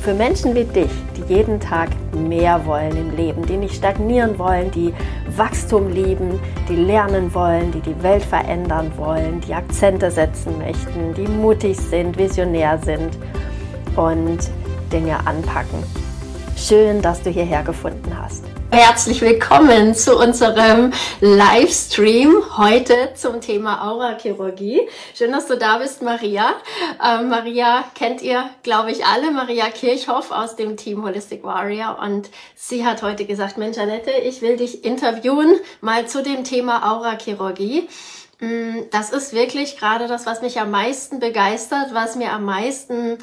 für Menschen wie dich, die jeden Tag mehr wollen im Leben, die nicht stagnieren wollen, die Wachstum lieben, die lernen wollen, die die Welt verändern wollen, die Akzente setzen möchten, die mutig sind, visionär sind und Dinge anpacken. Schön, dass du hierher gefunden hast. Herzlich willkommen zu unserem Livestream heute zum Thema Aurachirurgie. Schön, dass du da bist, Maria. Ähm, Maria kennt ihr, glaube ich, alle. Maria Kirchhoff aus dem Team Holistic Warrior. Und sie hat heute gesagt, Mensch, Annette, ich will dich interviewen mal zu dem Thema Aurachirurgie. Mm, das ist wirklich gerade das, was mich am meisten begeistert, was mir am meisten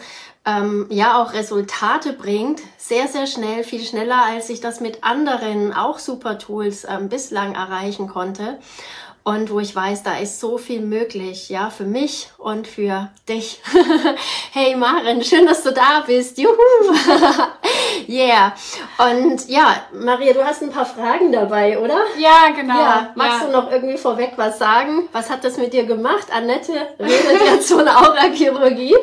ähm, ja auch Resultate bringt, sehr, sehr schnell, viel schneller, als ich das mit anderen auch super Tools ähm, bislang erreichen konnte und wo ich weiß, da ist so viel möglich, ja, für mich und für dich. hey Maren, schön, dass du da bist. Juhu! yeah. Und ja, Maria, du hast ein paar Fragen dabei, oder? Ja, genau. Ja, magst ja. du noch irgendwie vorweg was sagen? Was hat das mit dir gemacht? Annette redet jetzt von Aurachirurgie.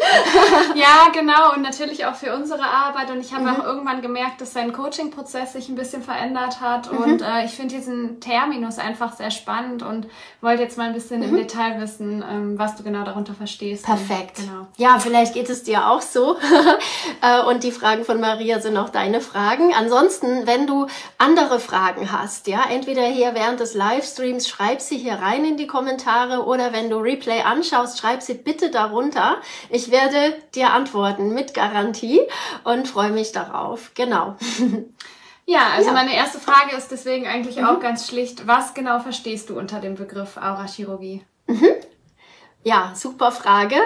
ja, genau. Und natürlich auch für unsere Arbeit. Und ich habe mhm. auch irgendwann gemerkt, dass sein Coaching-Prozess sich ein bisschen verändert hat. Mhm. Und äh, ich finde diesen Terminus einfach sehr spannend und wollte jetzt mal ein bisschen mhm. im Detail wissen, ähm, was du genau darunter verstehst. Perfekt. Und, genau. Ja, vielleicht geht es dir auch so. Äh, und die Fragen von Maria sind auch deine Fragen. Ansonsten, wenn du andere Fragen hast, ja, entweder hier während des Livestreams, schreib sie hier rein in die Kommentare oder wenn du Replay anschaust, schreib sie bitte darunter. Ich werde dir antworten mit Garantie und freue mich darauf. Genau. Ja, also ja. meine erste Frage ist deswegen eigentlich mhm. auch ganz schlicht, was genau verstehst du unter dem Begriff Aurachirurgie? Mhm. Ja, super Frage.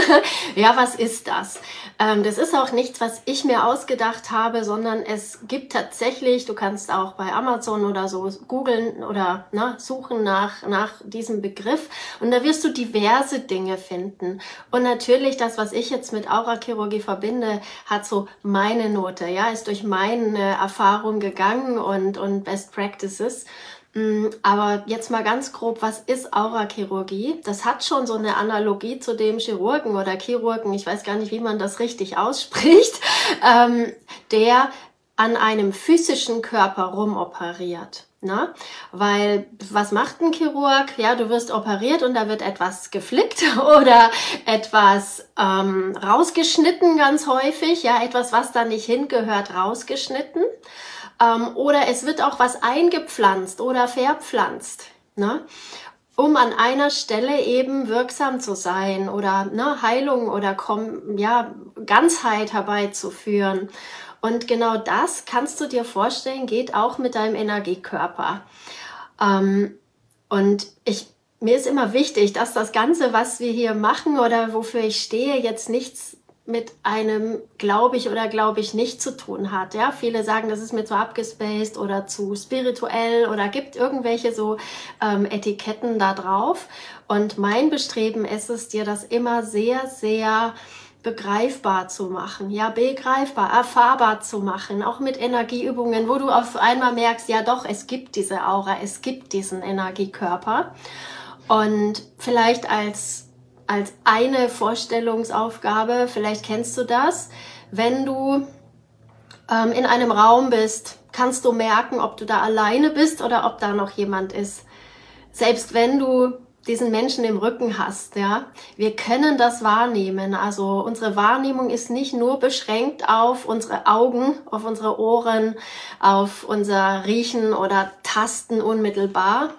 ja, was ist das? Ähm, das ist auch nichts, was ich mir ausgedacht habe, sondern es gibt tatsächlich, du kannst auch bei Amazon oder so googeln oder ne, suchen nach, nach diesem Begriff und da wirst du diverse Dinge finden. Und natürlich das, was ich jetzt mit Aurachirurgie verbinde, hat so meine Note, ja, ist durch meine Erfahrung gegangen und, und Best Practices. Mm, aber jetzt mal ganz grob, was ist Aurachirurgie? Das hat schon so eine Analogie zu dem Chirurgen oder Chirurgen, ich weiß gar nicht, wie man das richtig ausspricht, ähm, der an einem physischen Körper rumoperiert. Na? Weil was macht ein Chirurg? Ja, du wirst operiert und da wird etwas geflickt oder etwas ähm, rausgeschnitten ganz häufig, ja, etwas, was da nicht hingehört, rausgeschnitten. Ähm, oder es wird auch was eingepflanzt oder verpflanzt. Ne? um an einer Stelle eben wirksam zu sein oder ne, Heilung oder ja, Ganzheit herbeizuführen. Und genau das kannst du dir vorstellen, geht auch mit deinem Energiekörper. Ähm, und ich, mir ist immer wichtig, dass das Ganze, was wir hier machen oder wofür ich stehe, jetzt nichts mit einem glaube ich oder glaube ich nicht zu tun hat. Ja, viele sagen, das ist mir zu abgespaced oder zu spirituell oder gibt irgendwelche so ähm, Etiketten da drauf. Und mein Bestreben ist es, dir das immer sehr, sehr begreifbar zu machen, ja, begreifbar, erfahrbar zu machen, auch mit Energieübungen, wo du auf einmal merkst, ja doch, es gibt diese Aura, es gibt diesen Energiekörper. Und vielleicht als als eine Vorstellungsaufgabe, vielleicht kennst du das, wenn du ähm, in einem Raum bist, kannst du merken, ob du da alleine bist oder ob da noch jemand ist. Selbst wenn du diesen Menschen im Rücken hast, ja. Wir können das wahrnehmen. Also unsere Wahrnehmung ist nicht nur beschränkt auf unsere Augen, auf unsere Ohren, auf unser Riechen oder Tasten unmittelbar,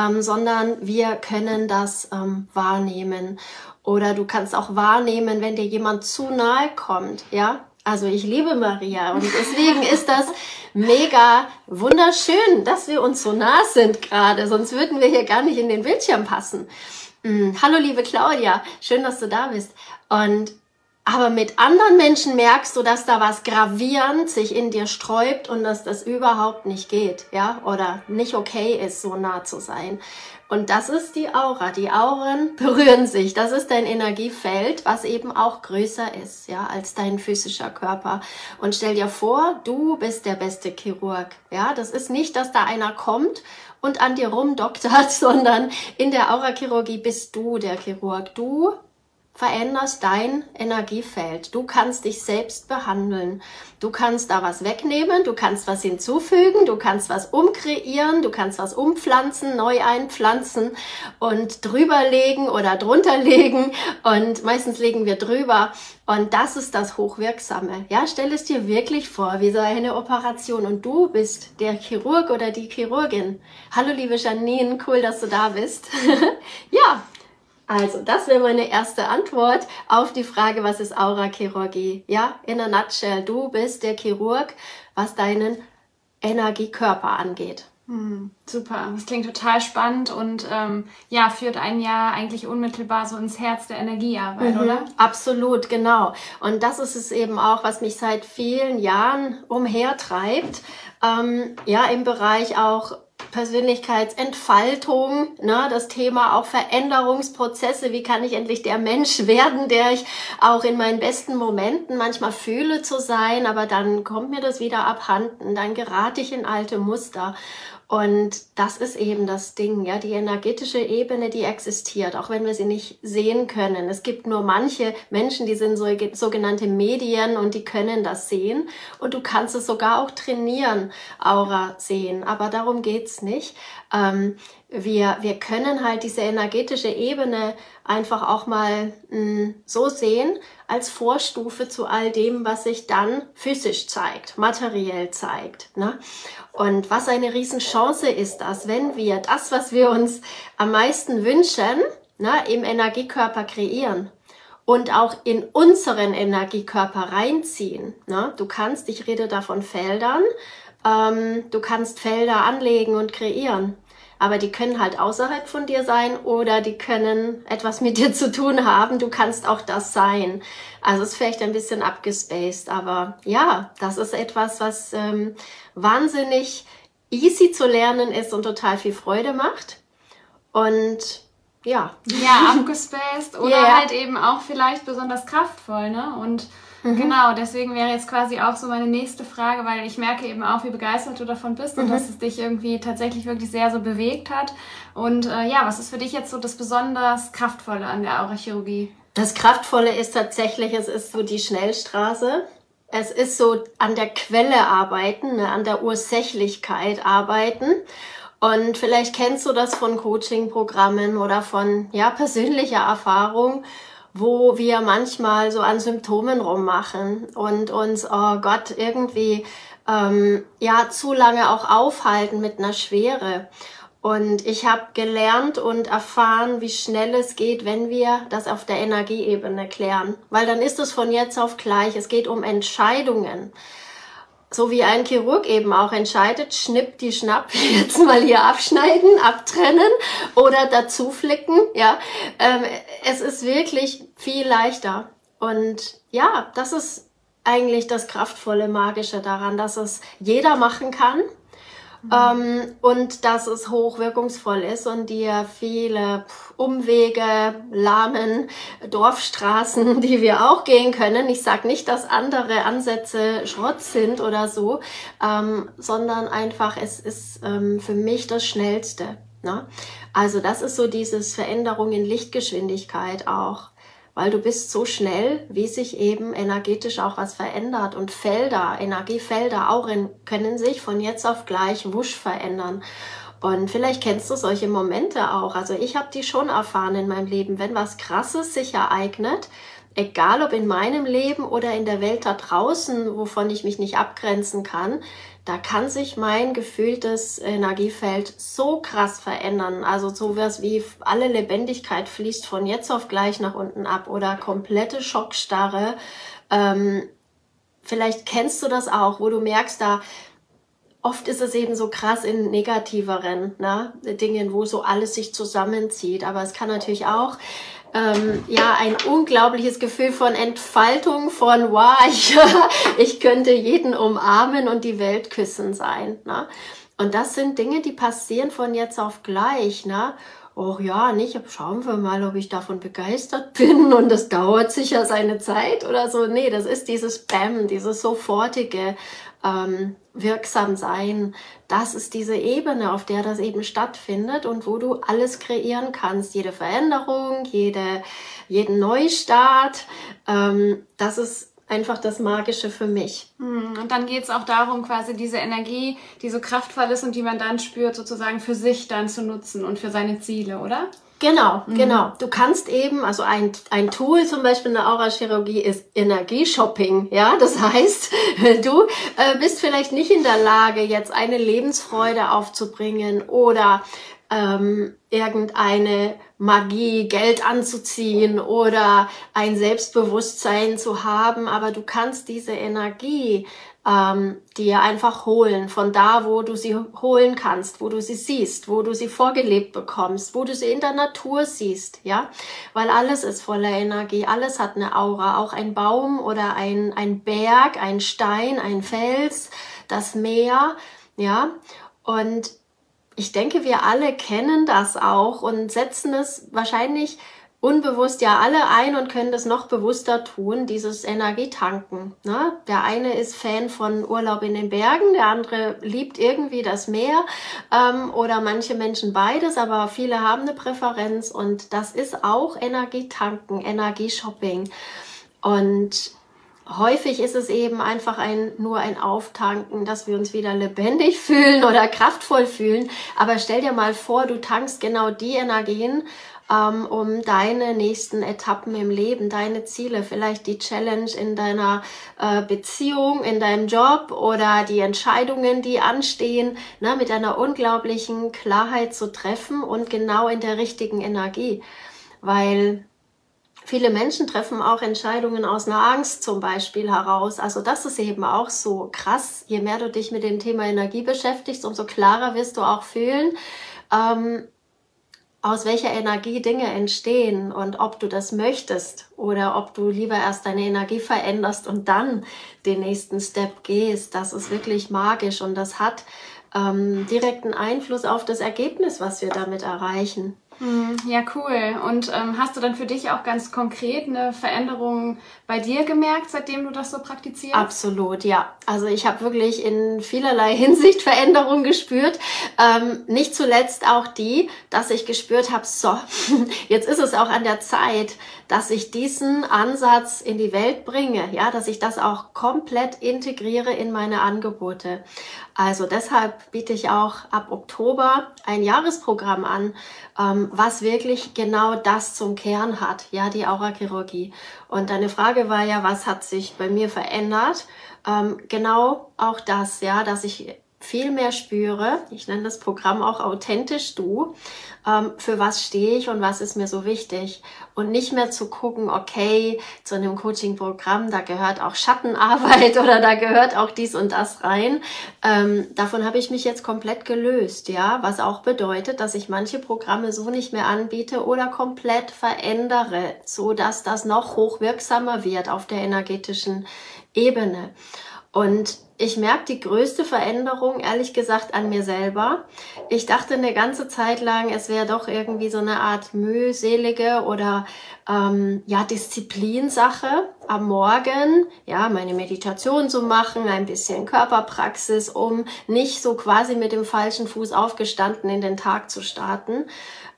ähm, sondern wir können das ähm, wahrnehmen. Oder du kannst auch wahrnehmen, wenn dir jemand zu nahe kommt, ja. Also ich liebe Maria und deswegen ist das mega wunderschön, dass wir uns so nah sind gerade, sonst würden wir hier gar nicht in den Bildschirm passen. Mm, hallo liebe Claudia, schön, dass du da bist. Und aber mit anderen Menschen merkst du, dass da was gravierend sich in dir sträubt und dass das überhaupt nicht geht, ja, oder nicht okay ist, so nah zu sein. Und das ist die Aura. Die Auren berühren sich. Das ist dein Energiefeld, was eben auch größer ist, ja, als dein physischer Körper. Und stell dir vor, du bist der beste Chirurg. Ja, das ist nicht, dass da einer kommt und an dir rumdoktert, sondern in der Aurachirurgie bist du der Chirurg. Du veränderst dein Energiefeld. Du kannst dich selbst behandeln. Du kannst da was wegnehmen, du kannst was hinzufügen, du kannst was umkreieren, du kannst was umpflanzen, neu einpflanzen und drüberlegen oder drunterlegen und meistens legen wir drüber und das ist das Hochwirksame. Ja, stell es dir wirklich vor, wie so eine Operation und du bist der Chirurg oder die Chirurgin. Hallo liebe Janine, cool, dass du da bist. ja, also, das wäre meine erste Antwort auf die Frage, was ist Aurachirurgie? Ja, in a nutshell, du bist der Chirurg, was deinen Energiekörper angeht. Hm, super, das klingt total spannend und ähm, ja, führt einen ja eigentlich unmittelbar so ins Herz der Energiearbeit, mhm, oder? Absolut, genau. Und das ist es eben auch, was mich seit vielen Jahren umhertreibt. Ähm, ja, im Bereich auch Persönlichkeitsentfaltung, ne, das Thema auch Veränderungsprozesse, wie kann ich endlich der Mensch werden, der ich auch in meinen besten Momenten manchmal fühle zu sein, aber dann kommt mir das wieder abhanden, dann gerate ich in alte Muster. Und das ist eben das Ding, ja, die energetische Ebene, die existiert, auch wenn wir sie nicht sehen können. Es gibt nur manche Menschen, die sind so, sogenannte Medien und die können das sehen. Und du kannst es sogar auch trainieren, Aura sehen. Aber darum geht's nicht. Ähm, wir, wir können halt diese energetische Ebene einfach auch mal mh, hm, so sehen als Vorstufe zu all dem, was sich dann physisch zeigt, materiell zeigt. Ne? Und was eine Riesenchance ist das, wenn wir das, was wir uns am meisten wünschen, ne, im Energiekörper kreieren und auch in unseren Energiekörper reinziehen. Ne? Du kannst, ich rede da von Feldern, ähm, du kannst Felder anlegen und kreieren aber die können halt außerhalb von dir sein oder die können etwas mit dir zu tun haben. Du kannst auch das sein. Also es ist vielleicht ein bisschen abgespaced, aber ja, das ist etwas, was ähm, wahnsinnig easy zu lernen ist und total viel Freude macht. Und ja. Ja, abgespaced oder yeah. halt eben auch vielleicht besonders kraftvoll, ne? Und Mhm. Genau, deswegen wäre jetzt quasi auch so meine nächste Frage, weil ich merke eben auch, wie begeistert du davon bist mhm. und dass es dich irgendwie tatsächlich wirklich sehr so bewegt hat. Und äh, ja, was ist für dich jetzt so das besonders Kraftvolle an der Aurachirurgie? Das Kraftvolle ist tatsächlich, es ist so die Schnellstraße. Es ist so an der Quelle arbeiten, ne, an der Ursächlichkeit arbeiten. Und vielleicht kennst du das von Coaching-Programmen oder von ja, persönlicher Erfahrung wo wir manchmal so an Symptomen rummachen und uns, oh Gott, irgendwie ähm, ja zu lange auch aufhalten mit einer Schwere. Und ich habe gelernt und erfahren, wie schnell es geht, wenn wir das auf der Energieebene klären. Weil dann ist es von jetzt auf gleich. Es geht um Entscheidungen so wie ein Chirurg eben auch entscheidet, schnipp die Schnapp, jetzt mal hier abschneiden, abtrennen oder dazu flicken, ja. Ähm, es ist wirklich viel leichter. Und ja, das ist eigentlich das kraftvolle, magische daran, dass es jeder machen kann Mhm. Ähm, und dass es hochwirkungsvoll ist und dir viele Umwege, lahmen Dorfstraßen, die wir auch gehen können. Ich sage nicht, dass andere Ansätze Schrott sind oder so, ähm, sondern einfach, es ist ähm, für mich das Schnellste. Ne? Also das ist so dieses Veränderung in Lichtgeschwindigkeit auch weil du bist so schnell, wie sich eben energetisch auch was verändert. Und Felder, Energiefelder, Auren können sich von jetzt auf gleich wusch verändern. Und vielleicht kennst du solche Momente auch. Also ich habe die schon erfahren in meinem Leben. Wenn was Krasses sich ereignet, egal ob in meinem Leben oder in der Welt da draußen, wovon ich mich nicht abgrenzen kann, da kann sich mein gefühltes Energiefeld so krass verändern. Also sowas wie alle Lebendigkeit fließt von jetzt auf gleich nach unten ab oder komplette Schockstarre. Ähm, vielleicht kennst du das auch, wo du merkst, da oft ist es eben so krass in negativeren ne, Dingen, wo so alles sich zusammenzieht. Aber es kann natürlich auch ähm, ja ein unglaubliches Gefühl von Entfaltung, von wow, ich, ich könnte jeden umarmen und die Welt küssen sein. Ne? Und das sind Dinge, die passieren von jetzt auf gleich. Ne? oh ja, nicht, schauen wir mal, ob ich davon begeistert bin und das dauert sicher seine Zeit oder so. Nee, das ist dieses Bam, dieses sofortige ähm, wirksam sein. Das ist diese Ebene, auf der das eben stattfindet und wo du alles kreieren kannst. Jede Veränderung, jede, jeden Neustart. Ähm, das ist einfach das Magische für mich. Hm, und dann geht es auch darum, quasi diese Energie, die so kraftvoll ist und die man dann spürt, sozusagen für sich dann zu nutzen und für seine Ziele, oder? Genau, mhm. genau. Du kannst eben, also ein, ein Tool zum Beispiel in der Aura-Chirurgie ist Energieshopping. Ja, das heißt, du äh, bist vielleicht nicht in der Lage, jetzt eine Lebensfreude aufzubringen oder ähm, irgendeine Magie, Geld anzuziehen oder ein Selbstbewusstsein zu haben, aber du kannst diese Energie ähm, dir einfach holen, von da, wo du sie holen kannst, wo du sie siehst, wo du sie vorgelebt bekommst, wo du sie in der Natur siehst, ja, weil alles ist voller Energie, alles hat eine Aura, auch ein Baum oder ein, ein Berg, ein Stein, ein Fels, das Meer, ja, und ich denke, wir alle kennen das auch und setzen es wahrscheinlich unbewusst ja alle ein und können das noch bewusster tun, dieses Energietanken. Ne? Der eine ist Fan von Urlaub in den Bergen, der andere liebt irgendwie das Meer ähm, oder manche Menschen beides, aber viele haben eine Präferenz und das ist auch Energietanken, Energieshopping. Und häufig ist es eben einfach ein, nur ein Auftanken, dass wir uns wieder lebendig fühlen oder kraftvoll fühlen. Aber stell dir mal vor, du tankst genau die Energien, ähm, um deine nächsten Etappen im Leben, deine Ziele, vielleicht die Challenge in deiner äh, Beziehung, in deinem Job oder die Entscheidungen, die anstehen, ne, mit einer unglaublichen Klarheit zu treffen und genau in der richtigen Energie. Weil Viele Menschen treffen auch Entscheidungen aus einer Angst zum Beispiel heraus. Also das ist eben auch so krass. Je mehr du dich mit dem Thema Energie beschäftigst, umso klarer wirst du auch fühlen, ähm, aus welcher Energie Dinge entstehen und ob du das möchtest oder ob du lieber erst deine Energie veränderst und dann den nächsten Step gehst. Das ist wirklich magisch und das hat ähm, direkten Einfluss auf das Ergebnis, was wir damit erreichen. Hm, ja, cool. Und ähm, hast du dann für dich auch ganz konkret eine Veränderung bei dir gemerkt, seitdem du das so praktizierst? Absolut, ja. Also ich habe wirklich in vielerlei Hinsicht Veränderungen gespürt. Ähm, nicht zuletzt auch die, dass ich gespürt habe, so, jetzt ist es auch an der Zeit, dass ich diesen Ansatz in die Welt bringe, ja, dass ich das auch komplett integriere in meine Angebote. Also deshalb biete ich auch ab Oktober ein Jahresprogramm an, ähm, was wirklich genau das zum Kern hat, ja, die Aurachirurgie. Und deine Frage war ja, was hat sich bei mir verändert? Ähm, genau auch das, ja, dass ich viel mehr spüre, ich nenne das Programm auch authentisch du, ähm, für was stehe ich und was ist mir so wichtig. Und nicht mehr zu gucken, okay, zu einem Coaching-Programm, da gehört auch Schattenarbeit oder da gehört auch dies und das rein. Ähm, davon habe ich mich jetzt komplett gelöst, ja, was auch bedeutet, dass ich manche Programme so nicht mehr anbiete oder komplett verändere, so dass das noch hochwirksamer wird auf der energetischen Ebene. Und ich merke die größte Veränderung, ehrlich gesagt, an mir selber. Ich dachte eine ganze Zeit lang, es wäre doch irgendwie so eine Art mühselige oder ähm, ja Disziplinsache am Morgen, ja meine Meditation zu machen, ein bisschen Körperpraxis, um nicht so quasi mit dem falschen Fuß aufgestanden in den Tag zu starten.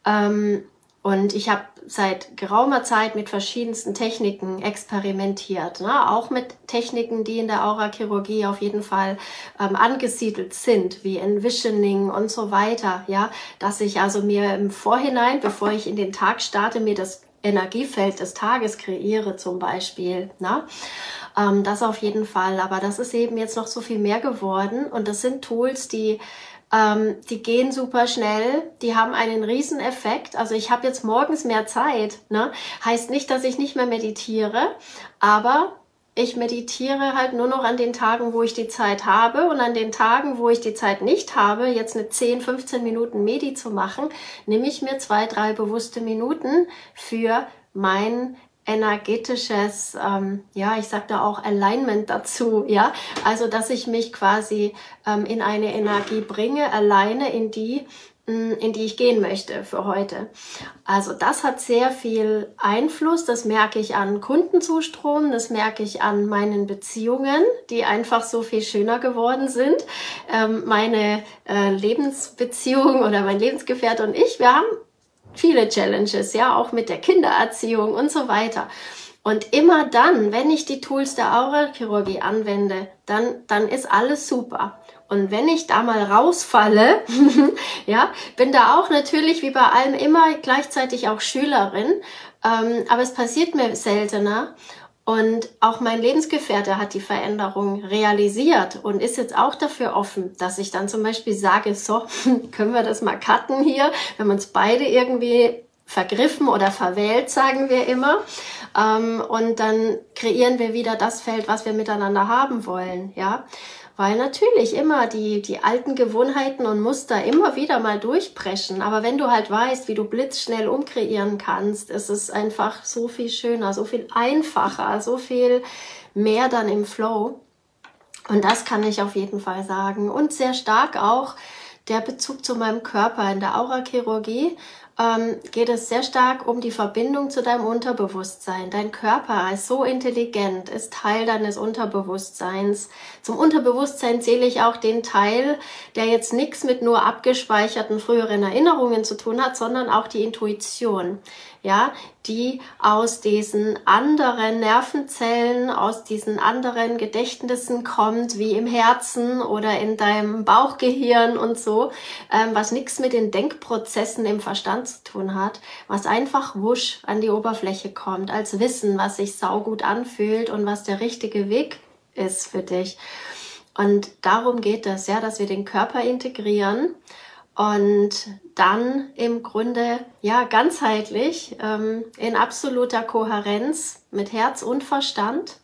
Ähm, und ich habe seit geraumer Zeit mit verschiedensten Techniken experimentiert, ne? auch mit Techniken, die in der Aurachirurgie auf jeden Fall ähm, angesiedelt sind, wie Envisioning und so weiter. Ja, dass ich also mir im Vorhinein, bevor ich in den Tag starte, mir das Energiefeld des Tages kreiere zum Beispiel. Ne? Ähm, das auf jeden Fall. Aber das ist eben jetzt noch so viel mehr geworden und das sind Tools, die ähm, die gehen super schnell, die haben einen riesen Effekt. Also ich habe jetzt morgens mehr Zeit. Ne? Heißt nicht, dass ich nicht mehr meditiere, aber ich meditiere halt nur noch an den Tagen, wo ich die Zeit habe und an den Tagen, wo ich die Zeit nicht habe, jetzt eine 10, 15 Minuten Medi zu machen, nehme ich mir zwei, drei bewusste Minuten für mein energetisches, ähm, ja, ich sag da auch Alignment dazu, ja, also dass ich mich quasi ähm, in eine Energie bringe, alleine in die, mm, in die ich gehen möchte für heute. Also das hat sehr viel Einfluss, das merke ich an Kundenzustrom, das merke ich an meinen Beziehungen, die einfach so viel schöner geworden sind. Ähm, meine äh, Lebensbeziehung oder mein Lebensgefährte und ich, wir haben viele Challenges, ja, auch mit der Kindererziehung und so weiter. Und immer dann, wenn ich die Tools der Auralchirurgie anwende, dann, dann ist alles super. Und wenn ich da mal rausfalle, ja, bin da auch natürlich wie bei allem immer gleichzeitig auch Schülerin, ähm, aber es passiert mir seltener. Und auch mein Lebensgefährte hat die Veränderung realisiert und ist jetzt auch dafür offen, dass ich dann zum Beispiel sage, so, können wir das mal cutten hier, wenn wir uns beide irgendwie vergriffen oder verwählt, sagen wir immer. Ähm, und dann kreieren wir wieder das Feld, was wir miteinander haben wollen, ja. Weil natürlich immer die, die alten Gewohnheiten und Muster immer wieder mal durchbrechen. Aber wenn du halt weißt, wie du blitzschnell umkreieren kannst, ist es einfach so viel schöner, so viel einfacher, so viel mehr dann im Flow. Und das kann ich auf jeden Fall sagen. Und sehr stark auch der Bezug zu meinem Körper in der Aurachirurgie ähm, geht es sehr stark um die Verbindung zu deinem Unterbewusstsein. Dein Körper ist so intelligent, ist Teil deines Unterbewusstseins. Zum Unterbewusstsein zähle ich auch den Teil, der jetzt nichts mit nur abgespeicherten früheren Erinnerungen zu tun hat, sondern auch die Intuition ja, die aus diesen anderen Nervenzellen, aus diesen anderen Gedächtnissen kommt, wie im Herzen oder in deinem Bauchgehirn und so, ähm, was nichts mit den Denkprozessen im Verstand zu tun hat, was einfach wusch an die Oberfläche kommt, als Wissen, was sich saugut anfühlt und was der richtige Weg ist für dich. Und darum geht es, ja, dass wir den Körper integrieren und dann im Grunde ja ganzheitlich ähm, in absoluter Kohärenz mit Herz und Verstand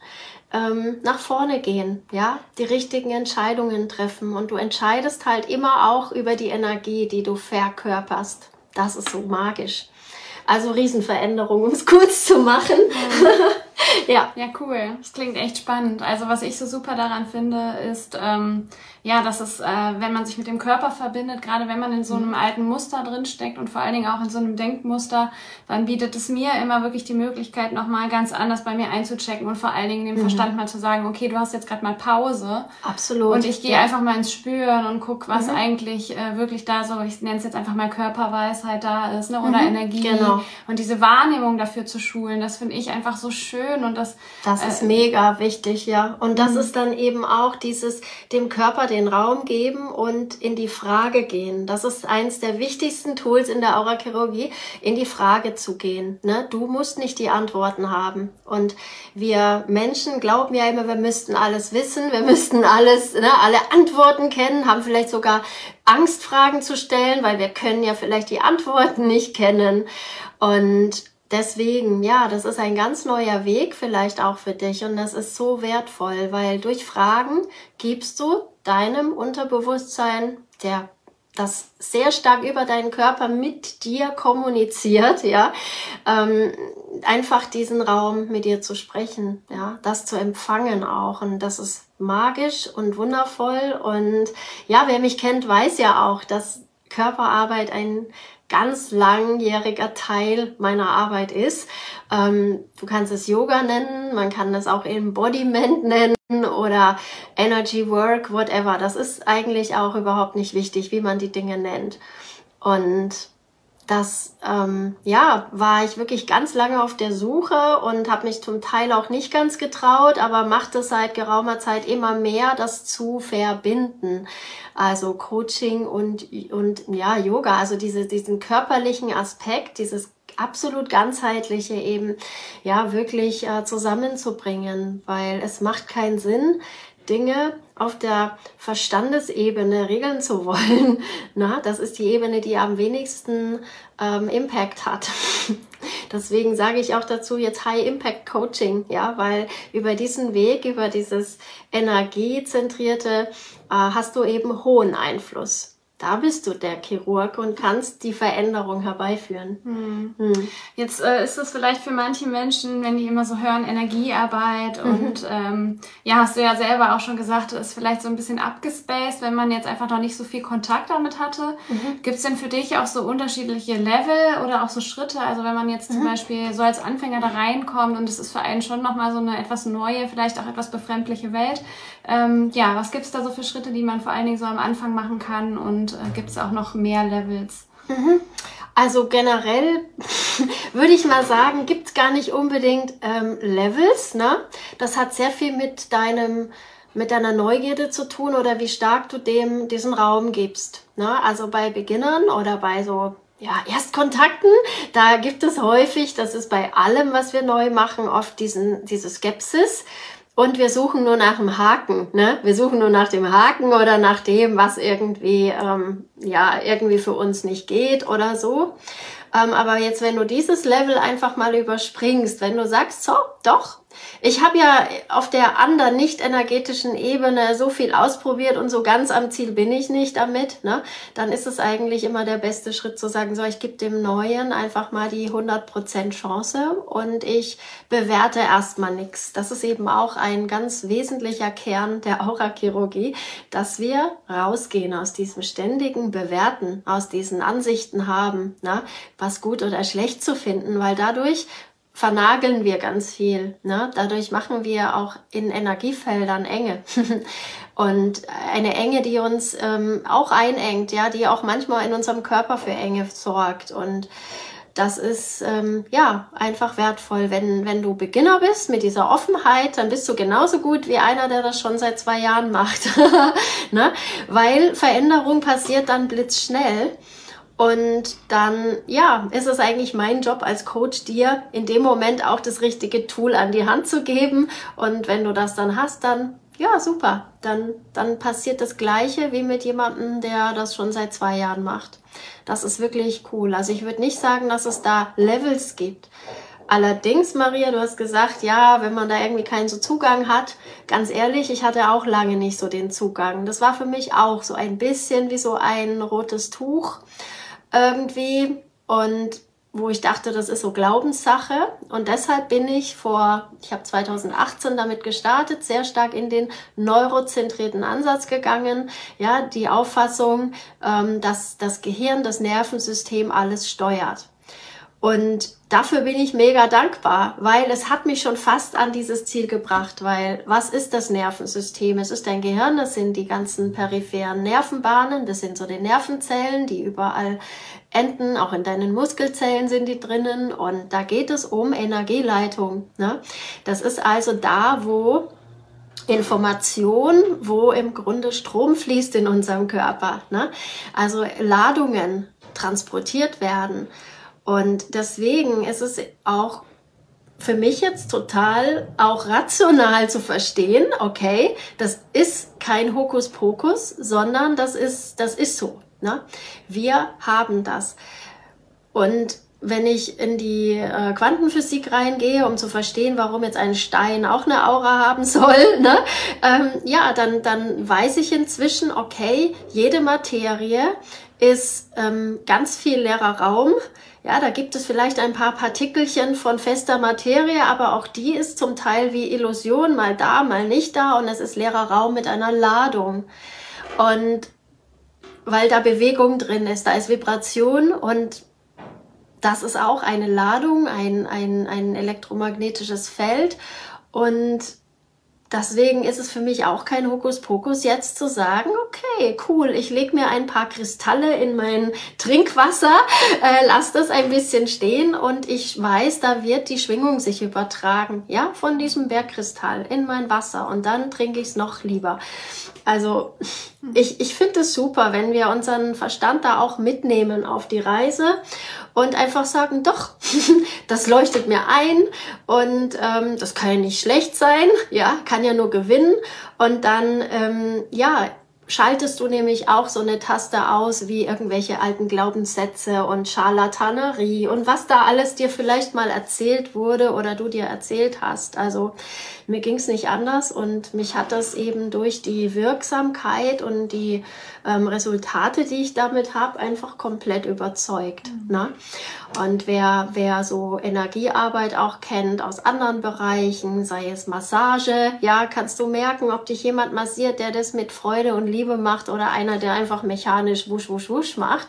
ähm, nach vorne gehen, ja, die richtigen Entscheidungen treffen und du entscheidest halt immer auch über die Energie, die du verkörperst. Das ist so magisch. Also Riesenveränderung, um es kurz zu machen. ja. Ja, cool. Das klingt echt spannend. Also was ich so super daran finde, ist, ähm, ja, dass es, äh, wenn man sich mit dem Körper verbindet, gerade wenn man in so einem mhm. alten Muster drin steckt und vor allen Dingen auch in so einem Denkmuster, dann bietet es mir immer wirklich die Möglichkeit, nochmal ganz anders bei mir einzuchecken und vor allen Dingen dem mhm. Verstand mal zu sagen, okay, du hast jetzt gerade mal Pause. Absolut. Und ich gehe ja. einfach mal ins Spüren und guck, was mhm. eigentlich äh, wirklich da so, ich nenne es jetzt einfach mal Körperweisheit da ist, ne? oder mhm. Energie. Genau. Und diese Wahrnehmung dafür zu schulen, das finde ich einfach so schön und das. Das äh, ist mega wichtig, ja. Und das mhm. ist dann eben auch dieses, dem Körper den den Raum geben und in die Frage gehen. Das ist eins der wichtigsten Tools in der Aurachirurgie, in die Frage zu gehen. Ne? Du musst nicht die Antworten haben. Und wir Menschen glauben ja immer, wir müssten alles wissen, wir müssten alles, ne, alle Antworten kennen, haben vielleicht sogar Angst, Fragen zu stellen, weil wir können ja vielleicht die Antworten nicht kennen. Und Deswegen, ja, das ist ein ganz neuer Weg vielleicht auch für dich und das ist so wertvoll, weil durch Fragen gibst du deinem Unterbewusstsein, der das sehr stark über deinen Körper mit dir kommuniziert, ja, ähm, einfach diesen Raum mit dir zu sprechen, ja, das zu empfangen auch und das ist magisch und wundervoll und ja, wer mich kennt, weiß ja auch, dass Körperarbeit ein ganz langjähriger Teil meiner Arbeit ist. Ähm, du kannst es Yoga nennen, man kann es auch Embodiment nennen oder Energy Work, whatever. Das ist eigentlich auch überhaupt nicht wichtig, wie man die Dinge nennt. Und das ähm, ja war ich wirklich ganz lange auf der Suche und habe mich zum Teil auch nicht ganz getraut, aber machte seit geraumer Zeit immer mehr, das zu verbinden. Also Coaching und und ja Yoga, also diese diesen körperlichen Aspekt, dieses absolut ganzheitliche eben ja wirklich äh, zusammenzubringen, weil es macht keinen Sinn, Dinge auf der Verstandesebene regeln zu wollen. Na, das ist die Ebene, die am wenigsten ähm, Impact hat. Deswegen sage ich auch dazu jetzt High Impact Coaching, ja, weil über diesen Weg, über dieses energiezentrierte, äh, hast du eben hohen Einfluss. Da bist du der Chirurg und kannst die Veränderung herbeiführen. Hm. Hm. Jetzt äh, ist es vielleicht für manche Menschen, wenn die immer so hören, Energiearbeit mhm. und ähm, ja, hast du ja selber auch schon gesagt, ist vielleicht so ein bisschen abgespaced, wenn man jetzt einfach noch nicht so viel Kontakt damit hatte. Mhm. Gibt es denn für dich auch so unterschiedliche Level oder auch so Schritte? Also wenn man jetzt mhm. zum Beispiel so als Anfänger da reinkommt und es ist für einen schon nochmal so eine etwas neue, vielleicht auch etwas befremdliche Welt. Ähm, ja, was gibt es da so für Schritte, die man vor allen Dingen so am Anfang machen kann und äh, gibt es auch noch mehr Levels? Mhm. Also generell würde ich mal sagen, gibt es gar nicht unbedingt ähm, Levels. Ne? Das hat sehr viel mit deinem mit deiner Neugierde zu tun oder wie stark du dem diesen Raum gibst. Ne? Also bei Beginnern oder bei so ja, Erstkontakten, da gibt es häufig, das ist bei allem, was wir neu machen, oft diesen, diese Skepsis. Und wir suchen nur nach dem Haken, ne? Wir suchen nur nach dem Haken oder nach dem, was irgendwie, ähm, ja, irgendwie für uns nicht geht oder so. Ähm, aber jetzt, wenn du dieses Level einfach mal überspringst, wenn du sagst, so, doch, ich habe ja auf der anderen nicht energetischen Ebene so viel ausprobiert und so ganz am Ziel bin ich nicht damit, ne? Dann ist es eigentlich immer der beste Schritt zu sagen, so ich gebe dem Neuen einfach mal die 100% Chance und ich bewerte erstmal nichts. Das ist eben auch ein ganz wesentlicher Kern der Aurachirurgie, dass wir rausgehen aus diesem ständigen Bewerten, aus diesen Ansichten haben, ne? was gut oder schlecht zu finden, weil dadurch vernageln wir ganz viel. Ne? Dadurch machen wir auch in Energiefeldern Enge. und eine Enge, die uns ähm, auch einengt, ja, die auch manchmal in unserem Körper für Enge sorgt. Und das ist ähm, ja einfach wertvoll. Wenn, wenn du Beginner bist mit dieser Offenheit, dann bist du genauso gut wie einer, der das schon seit zwei Jahren macht. ne? Weil Veränderung passiert dann blitzschnell. Und dann, ja, ist es eigentlich mein Job als Coach, dir in dem Moment auch das richtige Tool an die Hand zu geben. Und wenn du das dann hast, dann, ja, super. Dann, dann passiert das Gleiche wie mit jemandem, der das schon seit zwei Jahren macht. Das ist wirklich cool. Also ich würde nicht sagen, dass es da Levels gibt. Allerdings, Maria, du hast gesagt, ja, wenn man da irgendwie keinen so Zugang hat, ganz ehrlich, ich hatte auch lange nicht so den Zugang. Das war für mich auch so ein bisschen wie so ein rotes Tuch irgendwie und wo ich dachte, das ist so Glaubenssache. Und deshalb bin ich vor, ich habe 2018 damit gestartet, sehr stark in den neurozentrierten Ansatz gegangen. Ja, die Auffassung, ähm, dass das Gehirn, das Nervensystem alles steuert. Und dafür bin ich mega dankbar, weil es hat mich schon fast an dieses Ziel gebracht, weil was ist das Nervensystem? Es ist dein Gehirn, das sind die ganzen peripheren Nervenbahnen, das sind so die Nervenzellen, die überall enden, auch in deinen Muskelzellen sind die drinnen und da geht es um Energieleitung. Ne? Das ist also da, wo Information, wo im Grunde Strom fließt in unserem Körper. Ne? Also Ladungen transportiert werden. Und deswegen ist es auch für mich jetzt total auch rational zu verstehen, okay, das ist kein Hokuspokus, sondern das ist, das ist so. Ne? Wir haben das. Und wenn ich in die äh, Quantenphysik reingehe, um zu verstehen, warum jetzt ein Stein auch eine Aura haben soll, ne? ähm, ja, dann, dann weiß ich inzwischen, okay, jede Materie ist ähm, ganz viel leerer Raum, ja, da gibt es vielleicht ein paar Partikelchen von fester Materie, aber auch die ist zum Teil wie Illusion, mal da, mal nicht da und es ist leerer Raum mit einer Ladung. Und weil da Bewegung drin ist, da ist Vibration und das ist auch eine Ladung, ein, ein, ein elektromagnetisches Feld und Deswegen ist es für mich auch kein Hokuspokus, jetzt zu sagen, okay, cool, ich lege mir ein paar Kristalle in mein Trinkwasser, äh, lass das ein bisschen stehen und ich weiß, da wird die Schwingung sich übertragen, ja, von diesem Bergkristall in mein Wasser und dann trinke ich es noch lieber. Also ich, ich finde es super, wenn wir unseren Verstand da auch mitnehmen auf die Reise und einfach sagen, doch, das leuchtet mir ein und ähm, das kann ja nicht schlecht sein, ja, kann ja nur gewinnen. Und dann, ähm, ja, schaltest du nämlich auch so eine Taste aus wie irgendwelche alten Glaubenssätze und Scharlatanerie und was da alles dir vielleicht mal erzählt wurde oder du dir erzählt hast. Also mir ging es nicht anders und mich hat das eben durch die Wirksamkeit und die ähm, Resultate, die ich damit habe, einfach komplett überzeugt. Mhm. Ne? Und wer, wer so Energiearbeit auch kennt aus anderen Bereichen, sei es Massage, ja, kannst du merken, ob dich jemand massiert, der das mit Freude und Liebe macht oder einer, der einfach mechanisch wusch, wusch, wusch macht.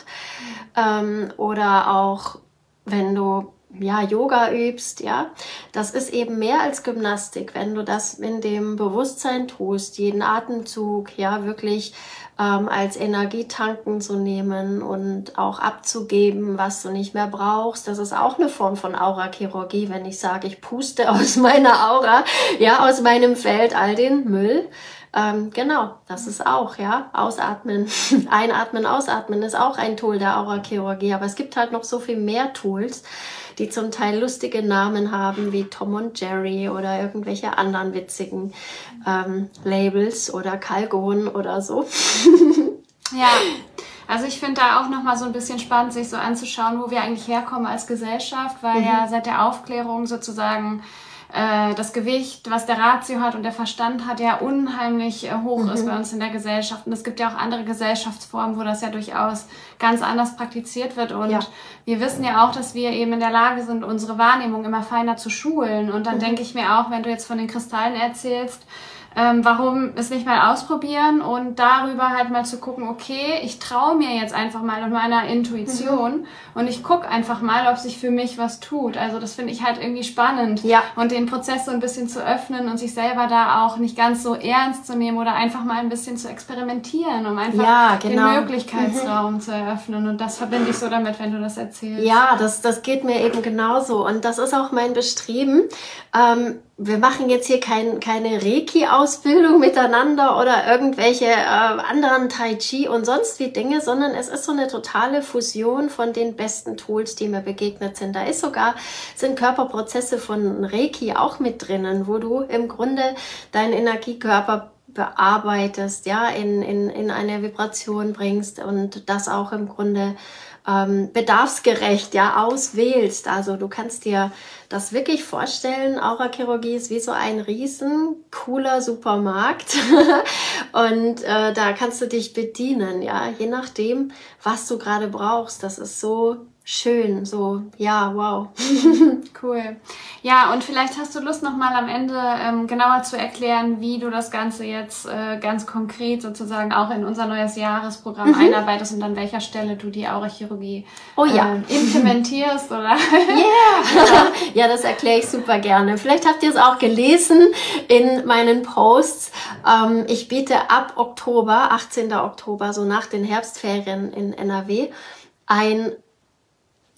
Ähm, oder auch wenn du ja, Yoga übst, ja, das ist eben mehr als Gymnastik, wenn du das in dem Bewusstsein tust, jeden Atemzug, ja, wirklich ähm, als Energietanken zu nehmen und auch abzugeben, was du nicht mehr brauchst. Das ist auch eine Form von Aurachirurgie, wenn ich sage, ich puste aus meiner Aura, ja, aus meinem Feld all den Müll. Ähm, genau, das ist auch, ja, ausatmen, einatmen, ausatmen ist auch ein Tool der Aurachirurgie, aber es gibt halt noch so viel mehr Tools die zum Teil lustige Namen haben, wie Tom und Jerry oder irgendwelche anderen witzigen ähm, Labels oder Kalgon oder so. ja. Also ich finde da auch nochmal so ein bisschen spannend, sich so anzuschauen, wo wir eigentlich herkommen als Gesellschaft, weil mhm. ja seit der Aufklärung sozusagen äh, das Gewicht, was der Ratio hat und der Verstand hat, ja unheimlich äh, hoch mhm. ist bei uns in der Gesellschaft. Und es gibt ja auch andere Gesellschaftsformen, wo das ja durchaus ganz anders praktiziert wird. Und ja. wir wissen ja auch, dass wir eben in der Lage sind, unsere Wahrnehmung immer feiner zu schulen. Und dann mhm. denke ich mir auch, wenn du jetzt von den Kristallen erzählst, ähm, warum es nicht mal ausprobieren und darüber halt mal zu gucken, okay, ich traue mir jetzt einfach mal in meiner Intuition mhm. und ich gucke einfach mal, ob sich für mich was tut. Also das finde ich halt irgendwie spannend. Ja. Und den Prozess so ein bisschen zu öffnen und sich selber da auch nicht ganz so ernst zu nehmen oder einfach mal ein bisschen zu experimentieren, um einfach ja, genau. den Möglichkeitsraum mhm. zu eröffnen. Und das verbinde ich so damit, wenn du das erzählst. Ja, das, das geht mir eben genauso. Und das ist auch mein Bestreben. Ähm, wir machen jetzt hier kein, keine Reiki-Ausbildung miteinander oder irgendwelche äh, anderen Tai Chi und sonst wie Dinge, sondern es ist so eine totale Fusion von den besten Tools, die mir begegnet sind. Da ist sogar, sind Körperprozesse von Reiki auch mit drinnen, wo du im Grunde deinen Energiekörper bearbeitest, ja, in, in, in eine Vibration bringst und das auch im Grunde ähm, bedarfsgerecht ja auswählst. Also du kannst dir das wirklich vorstellen, Aurachirurgie ist wie so ein riesen cooler Supermarkt und äh, da kannst du dich bedienen, ja, je nachdem, was du gerade brauchst. Das ist so schön, so, ja, wow. cool. Ja, und vielleicht hast du Lust, nochmal am Ende ähm, genauer zu erklären, wie du das Ganze jetzt äh, ganz konkret sozusagen auch in unser neues Jahresprogramm mhm. einarbeitest und an welcher Stelle du die Aurachirurgie oh, ja. äh, implementierst, oder? Yeah! ja, das erkläre ich super gerne. Vielleicht habt ihr es auch gelesen in meinen Posts. Ähm, ich biete ab Oktober, 18. Oktober, so nach den Herbstferien in NRW, ein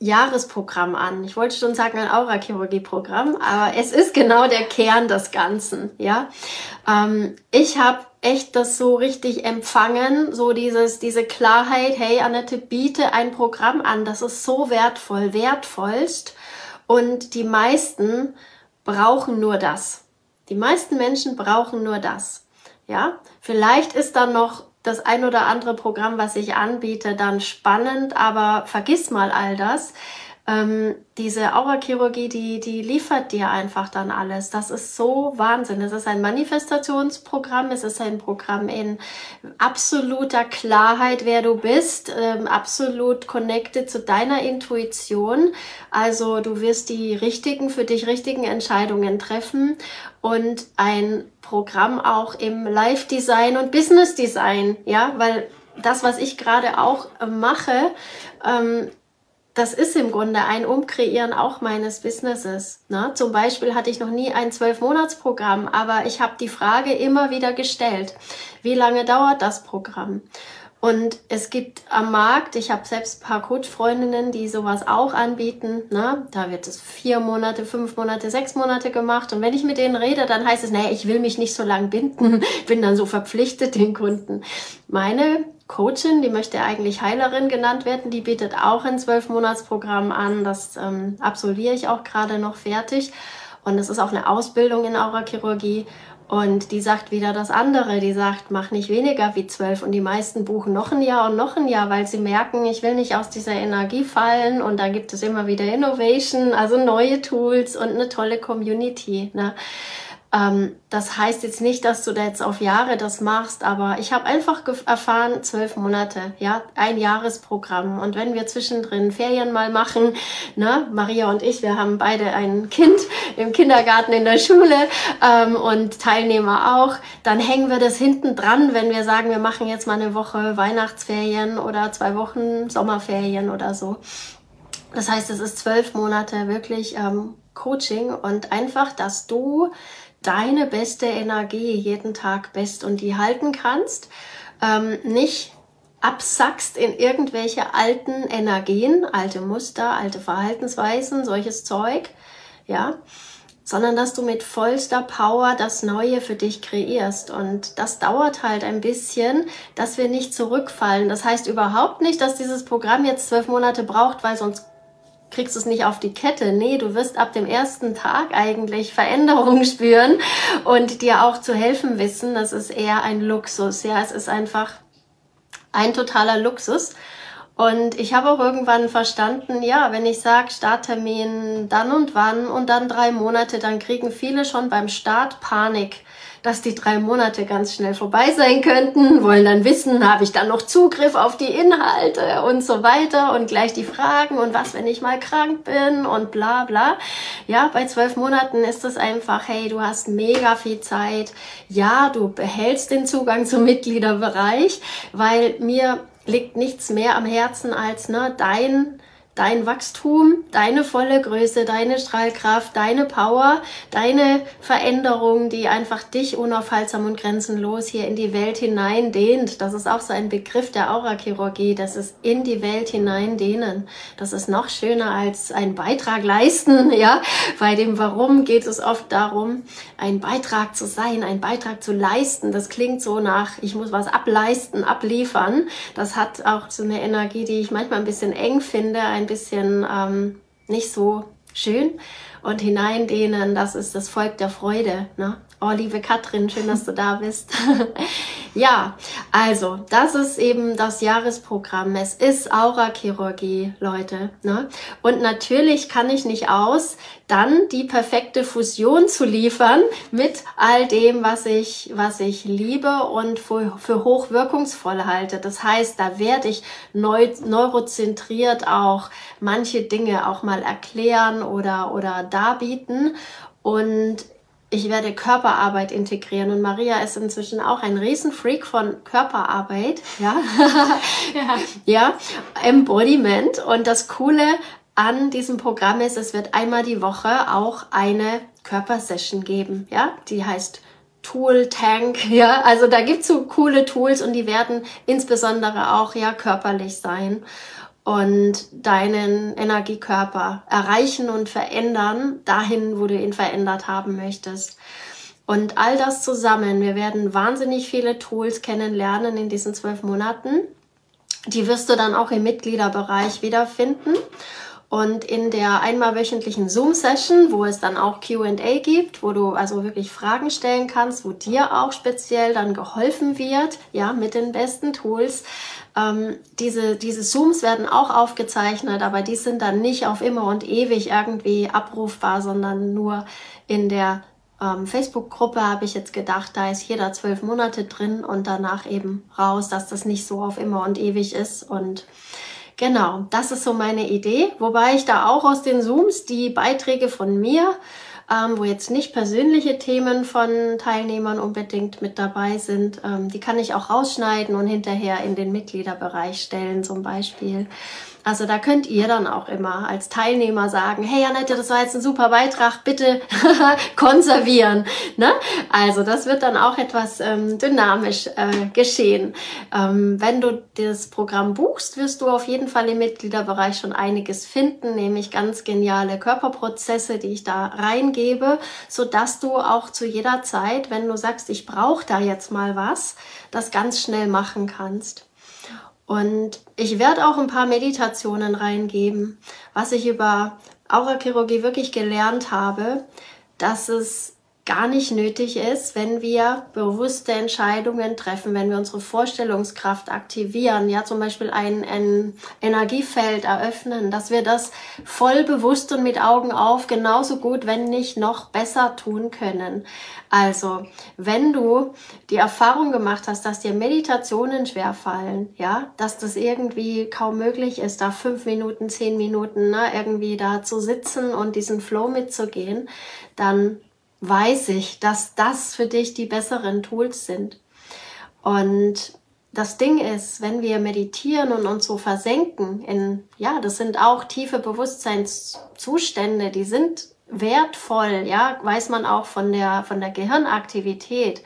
Jahresprogramm an. Ich wollte schon sagen ein Aurachirurgie-Programm, aber es ist genau der Kern des Ganzen. Ja, ähm, ich habe echt das so richtig empfangen, so dieses diese Klarheit. Hey, Annette, biete ein Programm an. Das ist so wertvoll, wertvollst. Und die meisten brauchen nur das. Die meisten Menschen brauchen nur das. Ja, vielleicht ist dann noch das ein oder andere Programm, was ich anbiete, dann spannend, aber vergiss mal all das. Ähm, diese Aurachirurgie, die, die liefert dir einfach dann alles. Das ist so Wahnsinn. Es ist ein Manifestationsprogramm, es ist ein Programm in absoluter Klarheit, wer du bist, ähm, absolut connected zu deiner Intuition. Also du wirst die richtigen, für dich richtigen Entscheidungen treffen und ein Programm auch im Live-Design und Business-Design, ja, weil das, was ich gerade auch äh, mache, ähm, das ist im Grunde ein Umkreieren auch meines Businesses. Ne? Zum Beispiel hatte ich noch nie ein Zwölf-Monats-Programm, aber ich habe die Frage immer wieder gestellt, wie lange dauert das Programm? Und es gibt am Markt, ich habe selbst ein paar Coach-Freundinnen, die sowas auch anbieten. Ne? Da wird es vier Monate, fünf Monate, sechs Monate gemacht. Und wenn ich mit denen rede, dann heißt es, naja, ich will mich nicht so lang binden, bin dann so verpflichtet den Kunden. Meine Coachin, die möchte eigentlich Heilerin genannt werden, die bietet auch ein Zwölf-Monats-Programm an. Das ähm, absolviere ich auch gerade noch fertig. Und es ist auch eine Ausbildung in Aurachirurgie. Und die sagt wieder das andere, die sagt, mach nicht weniger wie zwölf. Und die meisten buchen noch ein Jahr und noch ein Jahr, weil sie merken, ich will nicht aus dieser Energie fallen. Und da gibt es immer wieder Innovation, also neue Tools und eine tolle Community. Ne? Ähm, das heißt jetzt nicht, dass du da jetzt auf Jahre das machst, aber ich habe einfach erfahren, zwölf Monate, ja, ein Jahresprogramm. Und wenn wir zwischendrin Ferien mal machen, ne, Maria und ich, wir haben beide ein Kind im Kindergarten, in der Schule ähm, und Teilnehmer auch, dann hängen wir das hinten dran, wenn wir sagen, wir machen jetzt mal eine Woche Weihnachtsferien oder zwei Wochen Sommerferien oder so. Das heißt, es ist zwölf Monate wirklich ähm, Coaching und einfach, dass du deine beste Energie jeden Tag bist und die halten kannst, ähm, nicht absackst in irgendwelche alten Energien, alte Muster, alte Verhaltensweisen, solches Zeug, ja, sondern dass du mit vollster Power das Neue für dich kreierst. Und das dauert halt ein bisschen, dass wir nicht zurückfallen. Das heißt überhaupt nicht, dass dieses Programm jetzt zwölf Monate braucht, weil sonst kriegst es nicht auf die Kette. Nee, du wirst ab dem ersten Tag eigentlich Veränderungen spüren und dir auch zu helfen wissen. Das ist eher ein Luxus. Ja, es ist einfach ein totaler Luxus. Und ich habe auch irgendwann verstanden, ja, wenn ich sage, Starttermin dann und wann und dann drei Monate, dann kriegen viele schon beim Start Panik dass die drei Monate ganz schnell vorbei sein könnten, wollen dann wissen, habe ich dann noch Zugriff auf die Inhalte und so weiter und gleich die Fragen und was, wenn ich mal krank bin und bla bla. Ja, bei zwölf Monaten ist es einfach, hey, du hast mega viel Zeit. Ja, du behältst den Zugang zum Mitgliederbereich, weil mir liegt nichts mehr am Herzen als ne, dein dein Wachstum, deine volle Größe, deine Strahlkraft, deine Power, deine Veränderung, die einfach dich unaufhaltsam und grenzenlos hier in die Welt hinein dehnt. Das ist auch so ein Begriff der Aurachirurgie, das ist in die Welt hinein dehnen. Das ist noch schöner als ein Beitrag leisten, ja. Bei dem Warum geht es oft darum, ein Beitrag zu sein, ein Beitrag zu leisten. Das klingt so nach, ich muss was ableisten, abliefern. Das hat auch so eine Energie, die ich manchmal ein bisschen eng finde, ein bisschen ähm, nicht so schön und hineindehnen, das ist das Volk der Freude. Ne? Oh, liebe Katrin, schön, dass du da bist. ja, also, das ist eben das Jahresprogramm. Es ist Aura-Chirurgie, Leute. Ne? Und natürlich kann ich nicht aus, dann die perfekte Fusion zu liefern mit all dem, was ich, was ich liebe und für, für hochwirkungsvoll halte. Das heißt, da werde ich neu, neurozentriert auch manche Dinge auch mal erklären oder, oder darbieten. Und ich werde Körperarbeit integrieren und Maria ist inzwischen auch ein Riesenfreak von Körperarbeit, ja, ja. ja, Embodiment. Und das Coole an diesem Programm ist, es wird einmal die Woche auch eine Körpersession geben, ja, die heißt Tool Tank, ja, also da gibt's so coole Tools und die werden insbesondere auch ja körperlich sein und deinen Energiekörper erreichen und verändern, dahin, wo du ihn verändert haben möchtest. Und all das zusammen, wir werden wahnsinnig viele Tools kennenlernen in diesen zwölf Monaten. Die wirst du dann auch im Mitgliederbereich wiederfinden. Und in der einmal wöchentlichen Zoom-Session, wo es dann auch QA gibt, wo du also wirklich Fragen stellen kannst, wo dir auch speziell dann geholfen wird, ja, mit den besten Tools, ähm, diese, diese Zooms werden auch aufgezeichnet, aber die sind dann nicht auf immer und ewig irgendwie abrufbar, sondern nur in der ähm, Facebook-Gruppe habe ich jetzt gedacht, da ist jeder zwölf Monate drin und danach eben raus, dass das nicht so auf immer und ewig ist. Und genau, das ist so meine Idee. Wobei ich da auch aus den Zooms die Beiträge von mir ähm, wo jetzt nicht persönliche Themen von Teilnehmern unbedingt mit dabei sind. Ähm, die kann ich auch rausschneiden und hinterher in den Mitgliederbereich stellen zum Beispiel. Also da könnt ihr dann auch immer als Teilnehmer sagen, hey Annette, das war jetzt ein super Beitrag, bitte konservieren. Ne? Also das wird dann auch etwas ähm, dynamisch äh, geschehen. Ähm, wenn du das Programm buchst, wirst du auf jeden Fall im Mitgliederbereich schon einiges finden, nämlich ganz geniale Körperprozesse, die ich da reingebe, so dass du auch zu jeder Zeit, wenn du sagst, ich brauche da jetzt mal was, das ganz schnell machen kannst. Und ich werde auch ein paar Meditationen reingeben, was ich über Aurachirurgie wirklich gelernt habe, dass es gar nicht nötig ist, wenn wir bewusste Entscheidungen treffen, wenn wir unsere Vorstellungskraft aktivieren, ja zum Beispiel ein, ein Energiefeld eröffnen, dass wir das voll bewusst und mit Augen auf genauso gut, wenn nicht noch besser tun können. Also, wenn du die Erfahrung gemacht hast, dass dir Meditationen schwerfallen, ja, dass das irgendwie kaum möglich ist, da fünf Minuten, zehn Minuten, ne, irgendwie da zu sitzen und diesen Flow mitzugehen, dann weiß ich, dass das für dich die besseren Tools sind. Und das Ding ist, wenn wir meditieren und uns so versenken in, ja, das sind auch tiefe Bewusstseinszustände, die sind wertvoll, ja, weiß man auch von der, von der Gehirnaktivität.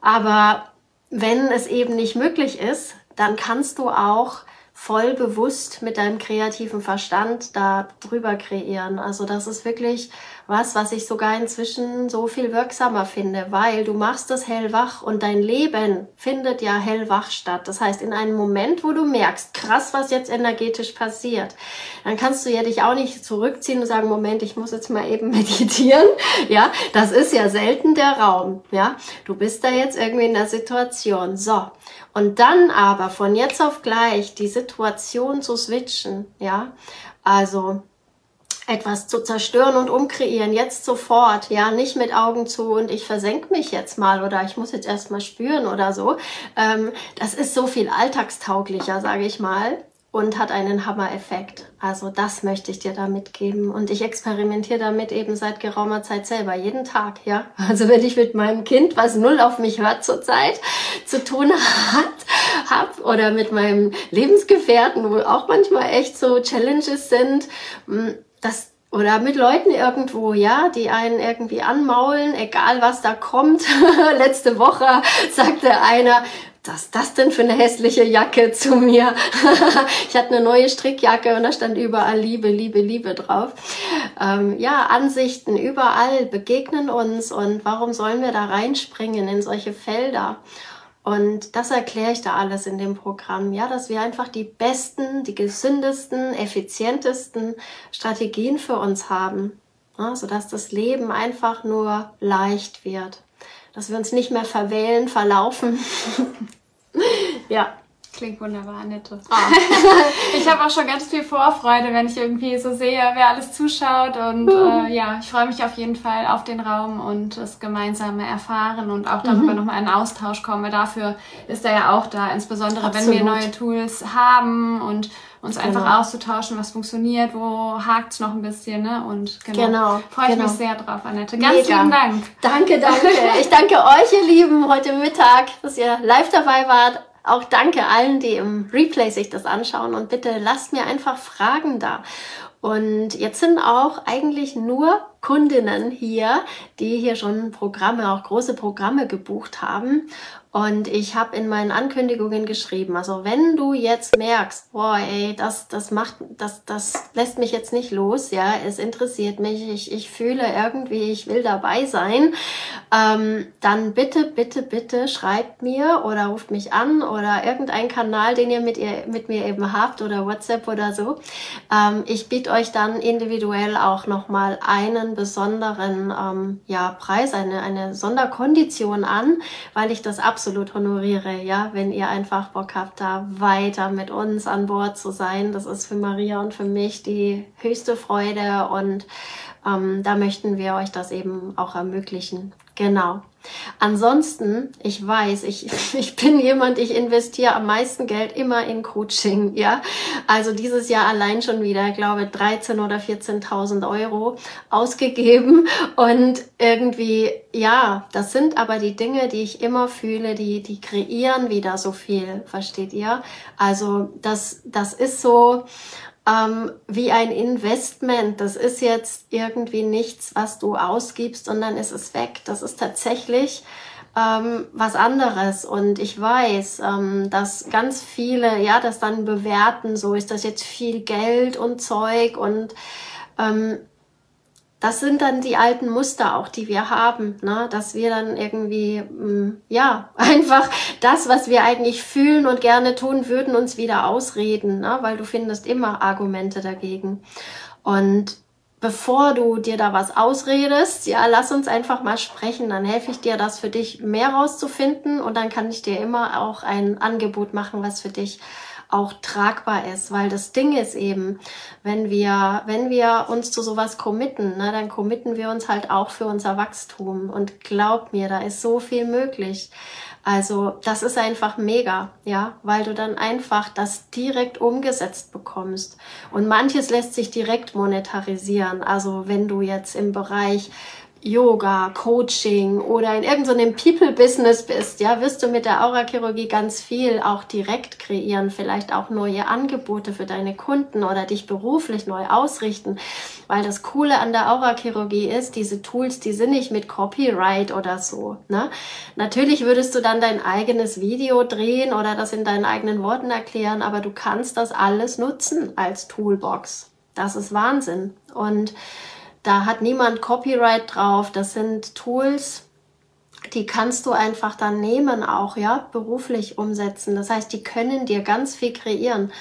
Aber wenn es eben nicht möglich ist, dann kannst du auch voll bewusst mit deinem kreativen Verstand da drüber kreieren. Also das ist wirklich was, was ich sogar inzwischen so viel wirksamer finde, weil du machst das hellwach und dein Leben findet ja hellwach statt. Das heißt, in einem Moment, wo du merkst, krass, was jetzt energetisch passiert, dann kannst du ja dich auch nicht zurückziehen und sagen, Moment, ich muss jetzt mal eben meditieren. Ja, das ist ja selten der Raum. Ja, du bist da jetzt irgendwie in der Situation. So. Und dann aber von jetzt auf gleich die Situation zu switchen. Ja, also etwas zu zerstören und umkreieren, jetzt sofort, ja, nicht mit Augen zu und ich versenke mich jetzt mal oder ich muss jetzt erst mal spüren oder so. Ähm, das ist so viel alltagstauglicher, sage ich mal, und hat einen Hammer-Effekt. Also das möchte ich dir da mitgeben. Und ich experimentiere damit eben seit geraumer Zeit selber, jeden Tag, ja. Also wenn ich mit meinem Kind, was null auf mich hört zurzeit, zu tun hat, hab, oder mit meinem Lebensgefährten, wo auch manchmal echt so Challenges sind, hm, das oder mit Leuten irgendwo, ja, die einen irgendwie anmaulen, egal was da kommt. Letzte Woche sagte einer, was ist das denn für eine hässliche Jacke zu mir? ich hatte eine neue Strickjacke und da stand überall Liebe, Liebe, Liebe drauf. Ähm, ja, Ansichten überall begegnen uns und warum sollen wir da reinspringen in solche Felder? Und das erkläre ich da alles in dem Programm, ja, dass wir einfach die besten, die gesündesten, effizientesten Strategien für uns haben, ja, sodass das Leben einfach nur leicht wird, dass wir uns nicht mehr verwählen, verlaufen. ja. Klingt wunderbar, Annette. Ah. ich habe auch schon ganz viel Vorfreude, wenn ich irgendwie so sehe, wer alles zuschaut. Und mhm. äh, ja, ich freue mich auf jeden Fall auf den Raum und das gemeinsame Erfahren und auch darüber mhm. nochmal in Austausch kommen. Dafür ist er ja auch da, insbesondere Absolut. wenn wir neue Tools haben und uns einfach genau. auszutauschen, was funktioniert, wo hakt's noch ein bisschen, ne? Und genau, genau freue ich genau. mich sehr drauf, Annette. Ganz Mega. lieben Dank. Danke, danke. Ich danke euch, ihr Lieben, heute Mittag, dass ihr live dabei wart auch danke allen, die im Replay sich das anschauen und bitte lasst mir einfach Fragen da. Und jetzt sind auch eigentlich nur Kundinnen hier, die hier schon Programme, auch große Programme gebucht haben. Und ich habe in meinen Ankündigungen geschrieben, also wenn du jetzt merkst, boah, ey, das, das macht, das, das lässt mich jetzt nicht los, ja, es interessiert mich, ich, ich fühle irgendwie, ich will dabei sein, ähm, dann bitte, bitte, bitte schreibt mir oder ruft mich an oder irgendein Kanal, den ihr mit, ihr, mit mir eben habt oder WhatsApp oder so. Ähm, ich biete euch dann individuell auch nochmal einen besonderen ähm, ja, Preis, eine, eine Sonderkondition an, weil ich das absolut honoriere, ja, wenn ihr einfach Bock habt, da weiter mit uns an Bord zu sein. Das ist für Maria und für mich die höchste Freude und ähm, da möchten wir euch das eben auch ermöglichen. Genau. Ansonsten, ich weiß, ich, ich bin jemand, ich investiere am meisten Geld immer in Coaching, ja. Also dieses Jahr allein schon wieder, glaube, 13 oder 14.000 Euro ausgegeben und irgendwie, ja, das sind aber die Dinge, die ich immer fühle, die, die kreieren wieder so viel, versteht ihr? Also das, das ist so, ähm, wie ein Investment. Das ist jetzt irgendwie nichts, was du ausgibst, sondern es ist weg. Das ist tatsächlich ähm, was anderes. Und ich weiß, ähm, dass ganz viele, ja, das dann bewerten, so ist das jetzt viel Geld und Zeug und ähm, das sind dann die alten Muster auch, die wir haben, ne? dass wir dann irgendwie, mh, mm, ja, einfach das, was wir eigentlich fühlen und gerne tun würden, uns wieder ausreden, ne? weil du findest immer Argumente dagegen. Und bevor du dir da was ausredest, ja, lass uns einfach mal sprechen, dann helfe ich dir, das für dich mehr rauszufinden und dann kann ich dir immer auch ein Angebot machen, was für dich auch tragbar ist, weil das Ding ist eben, wenn wir, wenn wir uns zu sowas committen, ne, dann committen wir uns halt auch für unser Wachstum und glaub mir, da ist so viel möglich. Also das ist einfach mega, ja, weil du dann einfach das direkt umgesetzt bekommst. Und manches lässt sich direkt monetarisieren. Also wenn du jetzt im Bereich Yoga, Coaching oder in irgendeinem People-Business bist, ja, wirst du mit der Aurachirurgie ganz viel auch direkt kreieren, vielleicht auch neue Angebote für deine Kunden oder dich beruflich neu ausrichten. Weil das Coole an der Aurachirurgie ist, diese Tools, die sind nicht mit Copyright oder so. Ne? Natürlich würdest du dann dein eigenes Video drehen oder das in deinen eigenen Worten erklären, aber du kannst das alles nutzen als Toolbox. Das ist Wahnsinn. Und da hat niemand Copyright drauf. Das sind Tools, die kannst du einfach dann nehmen auch, ja, beruflich umsetzen. Das heißt, die können dir ganz viel kreieren.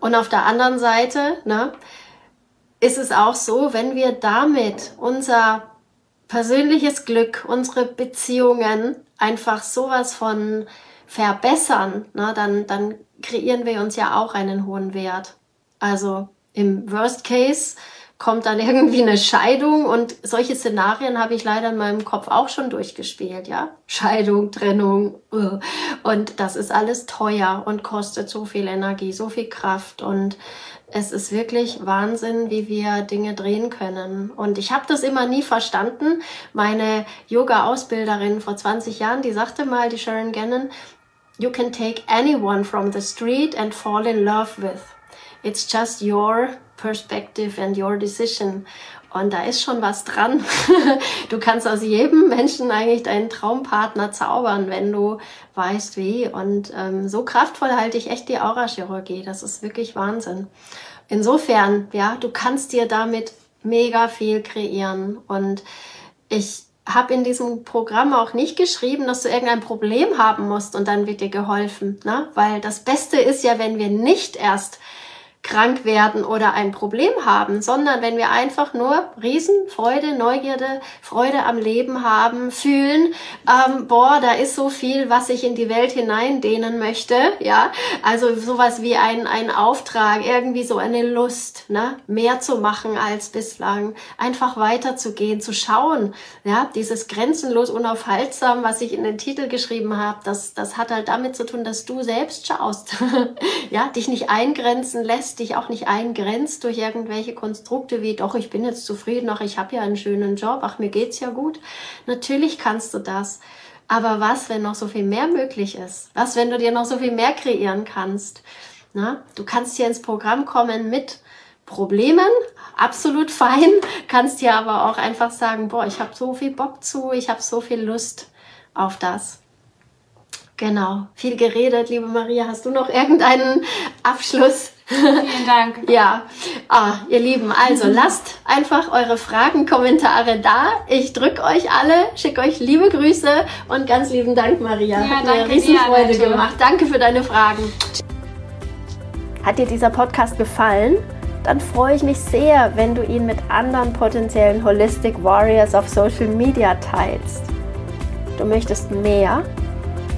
Und auf der anderen Seite, ne, ist es auch so, wenn wir damit unser persönliches Glück, unsere Beziehungen einfach sowas von verbessern, ne, dann, dann kreieren wir uns ja auch einen hohen Wert. Also im Worst Case kommt dann irgendwie eine Scheidung und solche Szenarien habe ich leider in meinem Kopf auch schon durchgespielt, ja. Scheidung, Trennung uh. und das ist alles teuer und kostet so viel Energie, so viel Kraft und es ist wirklich Wahnsinn, wie wir Dinge drehen können. Und ich habe das immer nie verstanden. Meine Yoga-Ausbilderin vor 20 Jahren, die sagte mal, die Sharon Gannon, you can take anyone from the street and fall in love with. It's just your perspective and your decision. Und da ist schon was dran. Du kannst aus jedem Menschen eigentlich deinen Traumpartner zaubern, wenn du weißt wie. Und ähm, so kraftvoll halte ich echt die Aurachirurgie. Das ist wirklich Wahnsinn. Insofern, ja, du kannst dir damit mega viel kreieren. Und ich habe in diesem Programm auch nicht geschrieben, dass du irgendein Problem haben musst und dann wird dir geholfen. Ne? Weil das Beste ist ja, wenn wir nicht erst krank werden oder ein Problem haben, sondern wenn wir einfach nur Riesenfreude, Neugierde, Freude am Leben haben, fühlen, ähm, boah, da ist so viel, was ich in die Welt hineindehnen möchte, ja, also sowas wie ein, ein Auftrag, irgendwie so eine Lust, ne, mehr zu machen als bislang, einfach weiterzugehen, zu schauen, ja, dieses grenzenlos unaufhaltsam, was ich in den Titel geschrieben habe, das, das hat halt damit zu tun, dass du selbst schaust, ja, dich nicht eingrenzen lässt, dich auch nicht eingrenzt durch irgendwelche Konstrukte wie, doch, ich bin jetzt zufrieden, ach, ich habe ja einen schönen Job, ach, mir geht's ja gut. Natürlich kannst du das. Aber was, wenn noch so viel mehr möglich ist? Was, wenn du dir noch so viel mehr kreieren kannst? Na, du kannst hier ins Programm kommen mit Problemen, absolut fein, kannst dir aber auch einfach sagen, boah, ich habe so viel Bock zu, ich habe so viel Lust auf das. Genau, viel geredet, liebe Maria. Hast du noch irgendeinen Abschluss? Vielen Dank. ja, ah, ihr Lieben, also lasst einfach eure Fragen, Kommentare da. Ich drücke euch alle, schicke euch liebe Grüße und ganz lieben Dank, Maria. Ja, Hat mir Riesenfreude dir, gemacht. Danke für deine Fragen. Hat dir dieser Podcast gefallen? Dann freue ich mich sehr, wenn du ihn mit anderen potenziellen Holistic Warriors auf Social Media teilst. Du möchtest mehr?